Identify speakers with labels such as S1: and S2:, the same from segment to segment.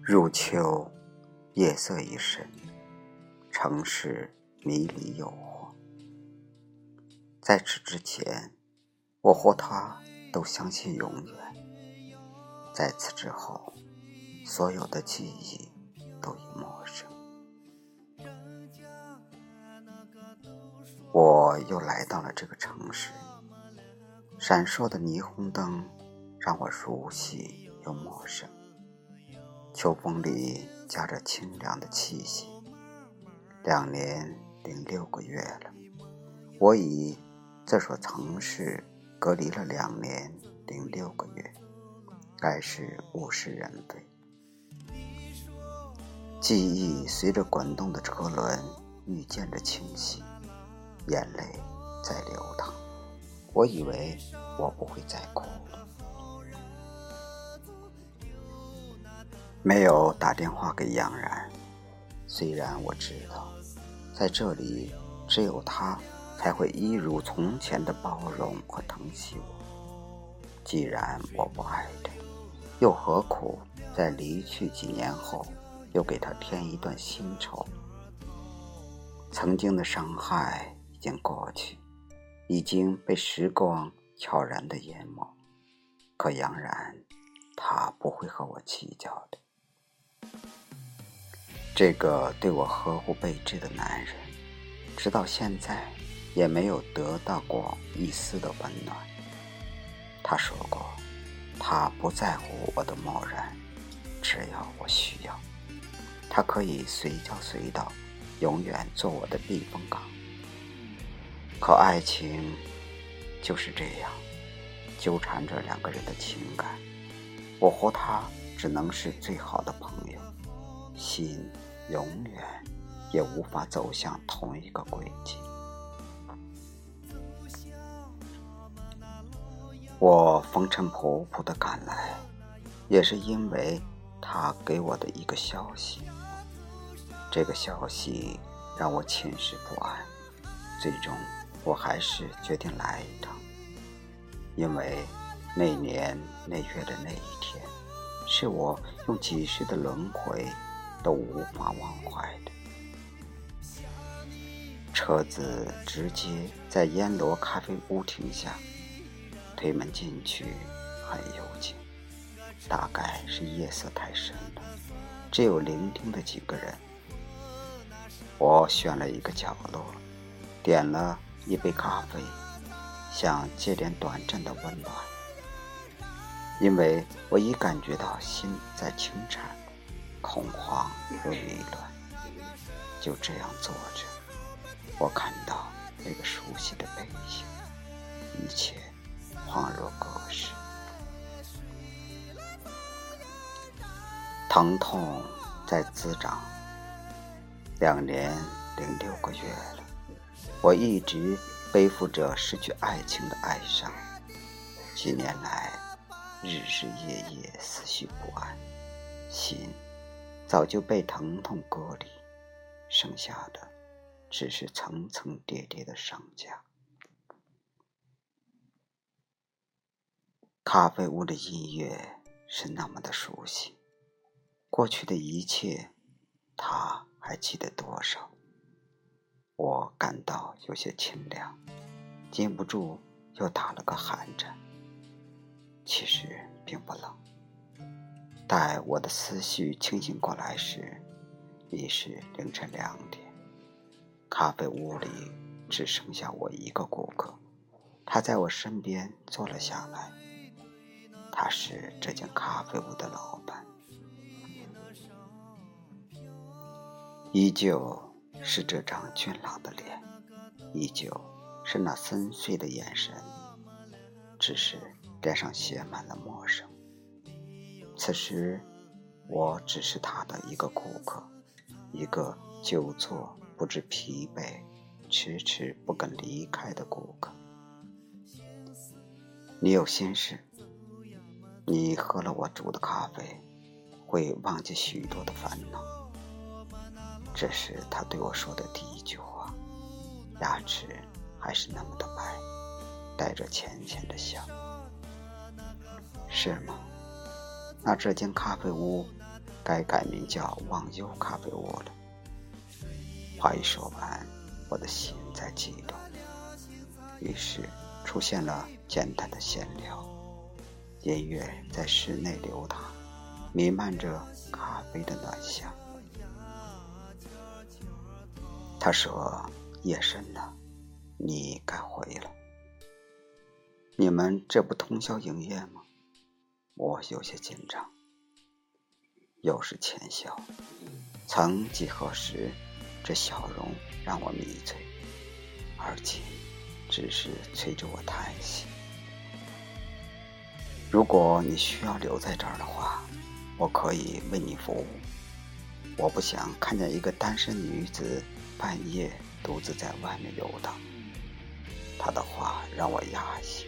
S1: 入秋，夜色已深，城市迷离诱惑。在此之前，我和他都相信永远；在此之后，所有的记忆都已陌生。我又来到了这个城市，闪烁的霓虹灯让我熟悉又陌生。秋风里夹着清凉的气息。两年零六个月了，我与这所城市隔离了两年零六个月，该是物是人非。记忆随着滚动的车轮愈见着清晰，眼泪在流淌。我以为我不会再哭了。没有打电话给杨然，虽然我知道，在这里只有他才会一如从前的包容和疼惜我。既然我不爱他，又何苦在离去几年后又给他添一段新愁？曾经的伤害已经过去，已经被时光悄然的淹没。可杨然，他不会和我计较的。这个对我呵护备至的男人，直到现在也没有得到过一丝的温暖。他说过，他不在乎我的漠然，只要我需要，他可以随叫随到，永远做我的避风港。可爱情就是这样，纠缠着两个人的情感。我和他只能是最好的朋友，心。永远也无法走向同一个轨迹。我风尘仆仆的赶来，也是因为他给我的一个消息。这个消息让我寝食不安，最终我还是决定来一趟，因为那年那月的那一天，是我用几世的轮回。都无法忘怀的。车子直接在烟罗咖啡屋停下，推门进去，很幽静。大概是夜色太深了，只有聆听的几个人。我选了一个角落，点了一杯咖啡，想借点短暂的温暖，因为我已感觉到心在轻颤。恐慌又迷乱，就这样坐着，我看到那个熟悉的背影，一切恍若隔世。疼痛在滋长，两年零六个月了，我一直背负着失去爱情的哀伤，几年来日日夜夜思绪不安，心。早就被疼痛割离，剩下的只是层层叠叠的伤痂。咖啡屋的音乐是那么的熟悉，过去的一切，他还记得多少？我感到有些清凉，禁不住又打了个寒颤。其实并不冷。待我的思绪清醒过来时，已是凌晨两点。咖啡屋里只剩下我一个顾客，他在我身边坐了下来。他是这间咖啡屋的老板，依旧是这张俊朗的脸，依旧是那深邃的眼神，只是脸上写满了陌生。此时，我只是他的一个顾客，一个久坐不知疲惫、迟迟不肯离开的顾客。你有心事？你喝了我煮的咖啡，会忘记许多的烦恼。这是他对我说的第一句话，牙齿还是那么的白，带着浅浅的笑。是吗？那这间咖啡屋该改名叫忘忧咖啡屋了。话一说完，我的心在悸动，于是出现了简单的闲聊，音乐在室内流淌，弥漫着咖啡的暖香。他说：“夜深了，你该回了。你们这不通宵营业吗？”我有些紧张。又是浅笑，曾几何时，这笑容让我迷醉，而今只是催着我叹息。如果你需要留在这儿的话，我可以为你服务。我不想看见一个单身女子半夜独自在外面游荡。他的话让我压抑，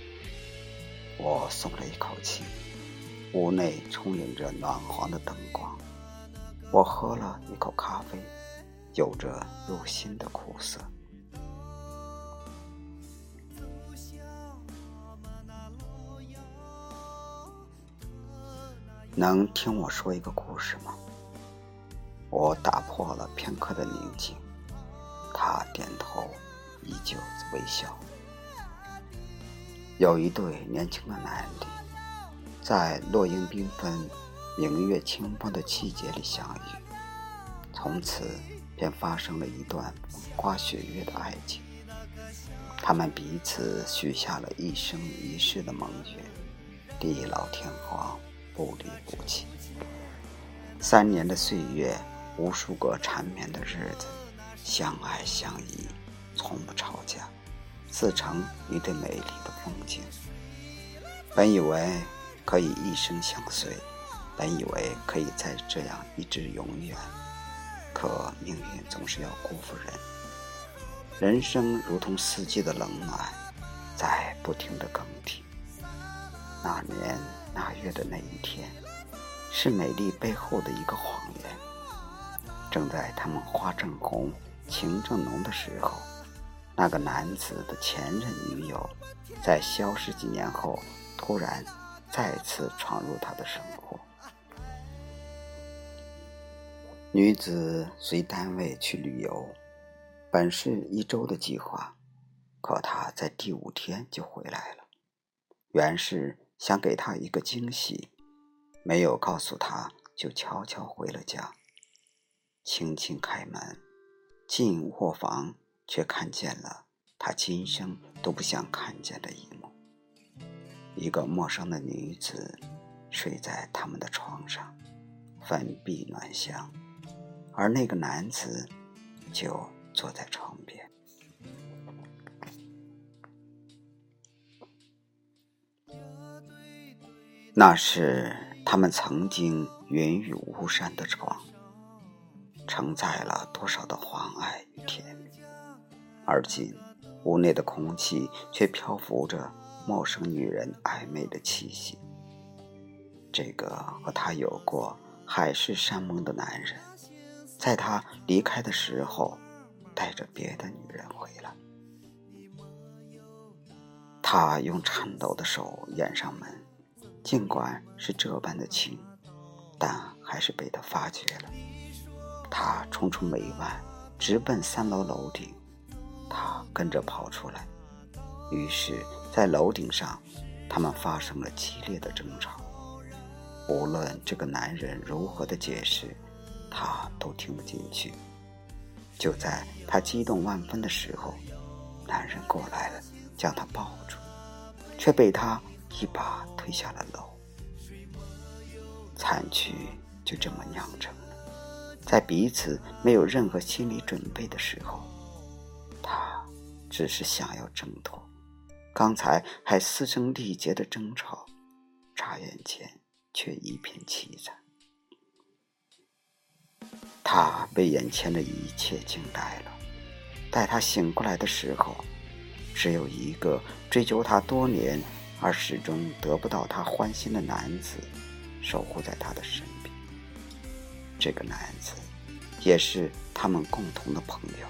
S1: 我松了一口气。屋内充盈着暖黄的灯光，我喝了一口咖啡，有着入心的苦涩。能听我说一个故事吗？我打破了片刻的宁静，他点头，依旧微笑。有一对年轻的男女。在落英缤纷、明月清风的季节里相遇，从此便发生了一段风花雪月的爱情。他们彼此许下了一生一世的盟约，地老天荒，不离不弃。三年的岁月，无数个缠绵的日子，相爱相依，从不吵架，自成一对美丽的风景。本以为。可以一生相随，本以为可以再这样一直永远，可命运总是要辜负人。人生如同四季的冷暖，在不停的更替。那年那月的那一天，是美丽背后的一个谎言。正在他们花正红、情正浓的时候，那个男子的前任女友，在消失几年后，突然。再次闯入他的生活。女子随单位去旅游，本是一周的计划，可她在第五天就回来了。原是想给他一个惊喜，没有告诉他，就悄悄回了家。轻轻开门，进卧房，却看见了他今生都不想看见的一幕。一个陌生的女子睡在他们的床上，粉壁暖香，而那个男子就坐在床边。那是他们曾经云雨巫山的床，承载了多少的欢爱与甜蜜，而今屋内的空气却漂浮着。陌生女人暧昧的气息。这个和他有过海誓山盟的男人，在他离开的时候，带着别的女人回来。他用颤抖的手掩上门，尽管是这般的轻，但还是被他发觉了。他冲出门外，直奔三楼楼顶。他跟着跑出来，于是。在楼顶上，他们发生了激烈的争吵。无论这个男人如何的解释，他都听不进去。就在他激动万分的时候，男人过来了，将他抱住，却被他一把推下了楼。惨剧就这么酿成了。在彼此没有任何心理准备的时候，他只是想要挣脱。刚才还嘶声力竭的争吵，眨眼间却一片凄惨。他被眼前的一切惊呆了。待他醒过来的时候，只有一个追求他多年而始终得不到她欢心的男子守护在她的身边。这个男子也是他们共同的朋友，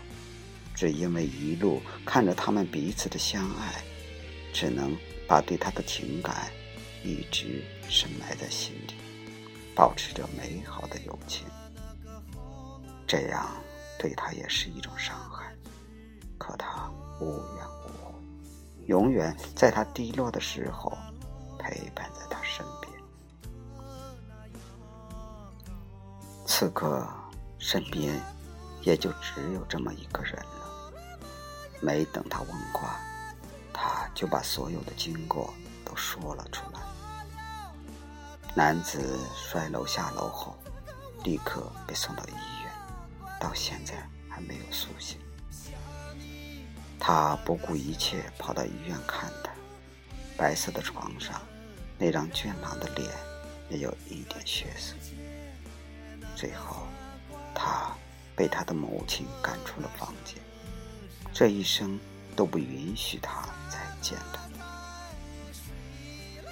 S1: 只因为一路看着他们彼此的相爱，只能把对他的情感一直深埋在心里，保持着美好的友情。这样对他也是一种伤害，可他无怨，永远在他低落的时候陪伴在他身边。此刻，身边也就只有这么一个人了。没等他问话，他就把所有的经过都说了出来。男子摔楼下楼后，立刻被送到医院，到现在还没有苏醒。他不顾一切跑到医院看他，白色的床上，那张俊朗的脸也有一点血色。最后，他被他的母亲赶出了房间，这一生都不允许他再见他。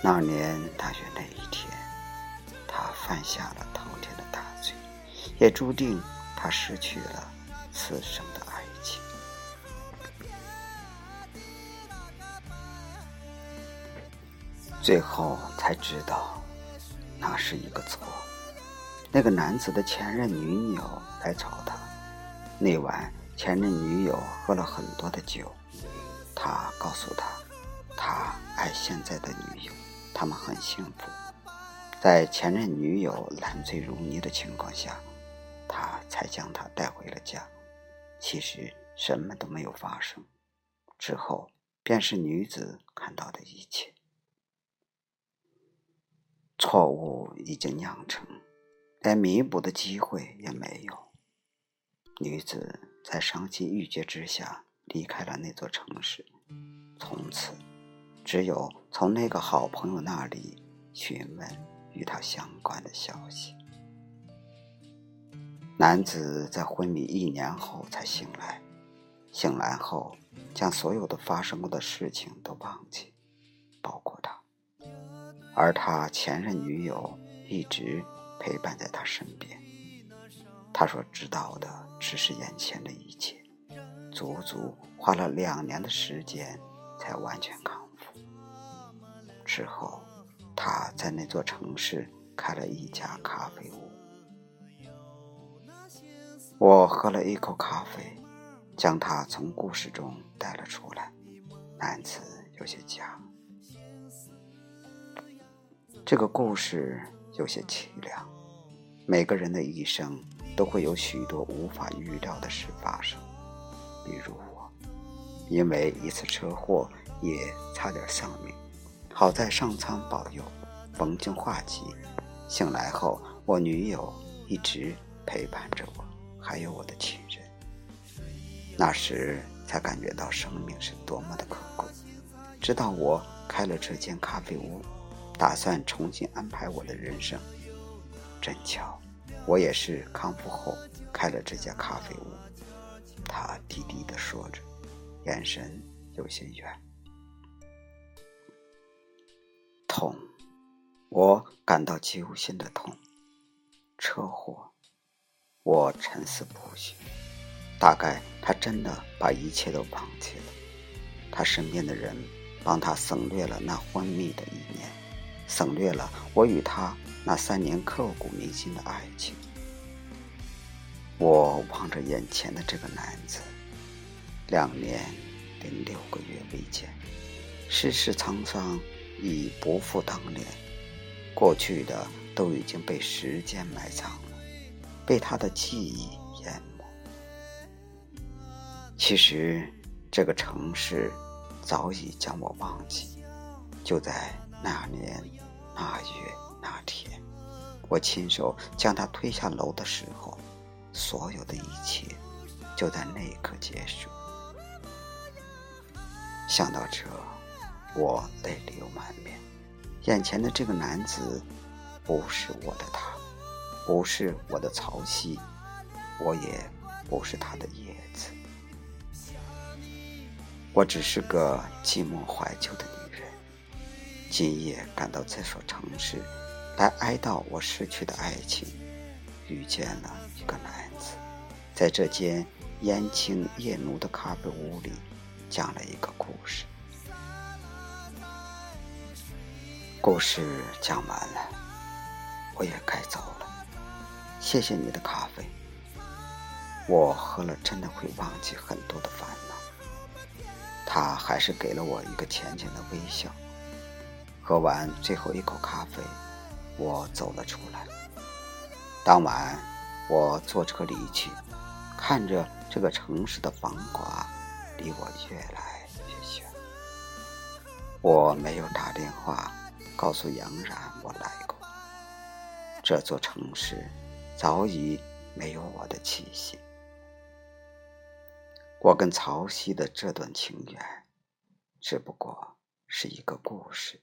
S1: 那年大学那一天，他犯下了滔天的大罪，也注定他失去了此生的最后才知道，那是一个错。那个男子的前任女友来找他。那晚，前任女友喝了很多的酒。他告诉他，他爱现在的女友，他们很幸福。在前任女友烂醉如泥的情况下，他才将她带回了家。其实什么都没有发生。之后便是女子看到的一切。错误已经酿成。连弥补的机会也没有。女子在伤心欲绝之下离开了那座城市，从此只有从那个好朋友那里询问与他相关的消息。男子在昏迷一年后才醒来，醒来后将所有的发生过的事情都忘记，包括他，而他前任女友一直。陪伴在他身边，他所知道的只是眼前的一切，足足花了两年的时间才完全康复。之后，他在那座城市开了一家咖啡屋。我喝了一口咖啡，将他从故事中带了出来。男子有些僵。这个故事。有些凄凉。每个人的一生都会有许多无法预料的事发生，比如我，因为一次车祸也差点丧命，好在上苍保佑，逢凶化吉。醒来后，我女友一直陪伴着我，还有我的亲人。那时才感觉到生命是多么的可贵。直到我开了这间咖啡屋。打算重新安排我的人生，真巧，我也是康复后开了这家咖啡屋。他低低的说着，眼神有些远。痛，我感到揪心的痛。车祸，我沉思不语。大概他真的把一切都放弃了。他身边的人帮他省略了那昏迷的一年。省略了我与他那三年刻骨铭心的爱情。我望着眼前的这个男子，两年零六个月未见，世事沧桑已不复当年，过去的都已经被时间埋藏了，被他的记忆淹没。其实，这个城市早已将我忘记，就在那年。那月那天，我亲手将他推下楼的时候，所有的一切就在那一刻结束。想到这，我泪流满面。眼前的这个男子，不是我的他，不是我的潮汐，我也不是他的叶子。我只是个寂寞怀旧的女人，今夜赶到这所城市，来哀悼我失去的爱情，遇见了一个男子，在这间烟青夜浓的咖啡屋里，讲了一个故事。故事讲完了，我也该走了。谢谢你的咖啡，我喝了真的会忘记很多的烦恼。他还是给了我一个浅浅的微笑。喝完最后一口咖啡，我走了出来。当晚，我坐车离去，看着这个城市的繁华离我越来越远。我没有打电话告诉杨然我来过。这座城市早已没有我的气息。我跟曹曦的这段情缘，只不过是一个故事。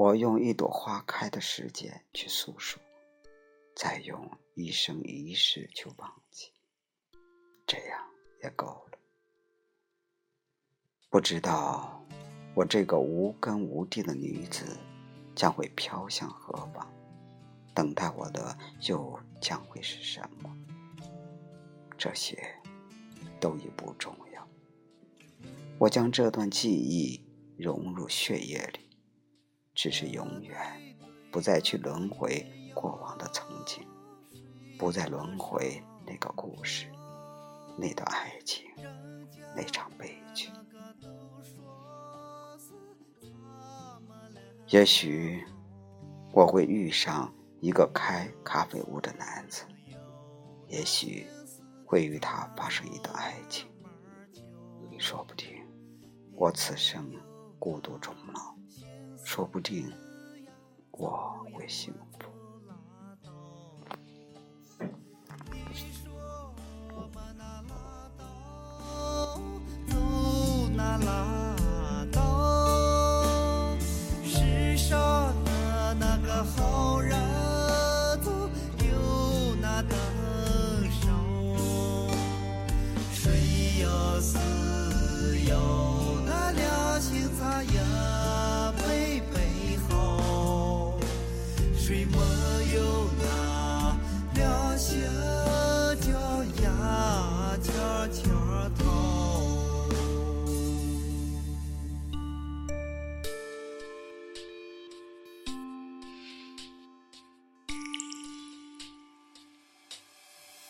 S1: 我用一朵花开的时间去诉说，再用一生一世去忘记，这样也够了。不知道我这个无根无地的女子将会飘向何方，等待我的又将会是什么？这些都已不重要。我将这段记忆融入血液里。只是永远不再去轮回过往的曾经，不再轮回那个故事，那段爱情，那场悲剧。也许我会遇上一个开咖啡屋的男子，也许会与他发生一段爱情，说不定我此生孤独终老。说不定我会幸福。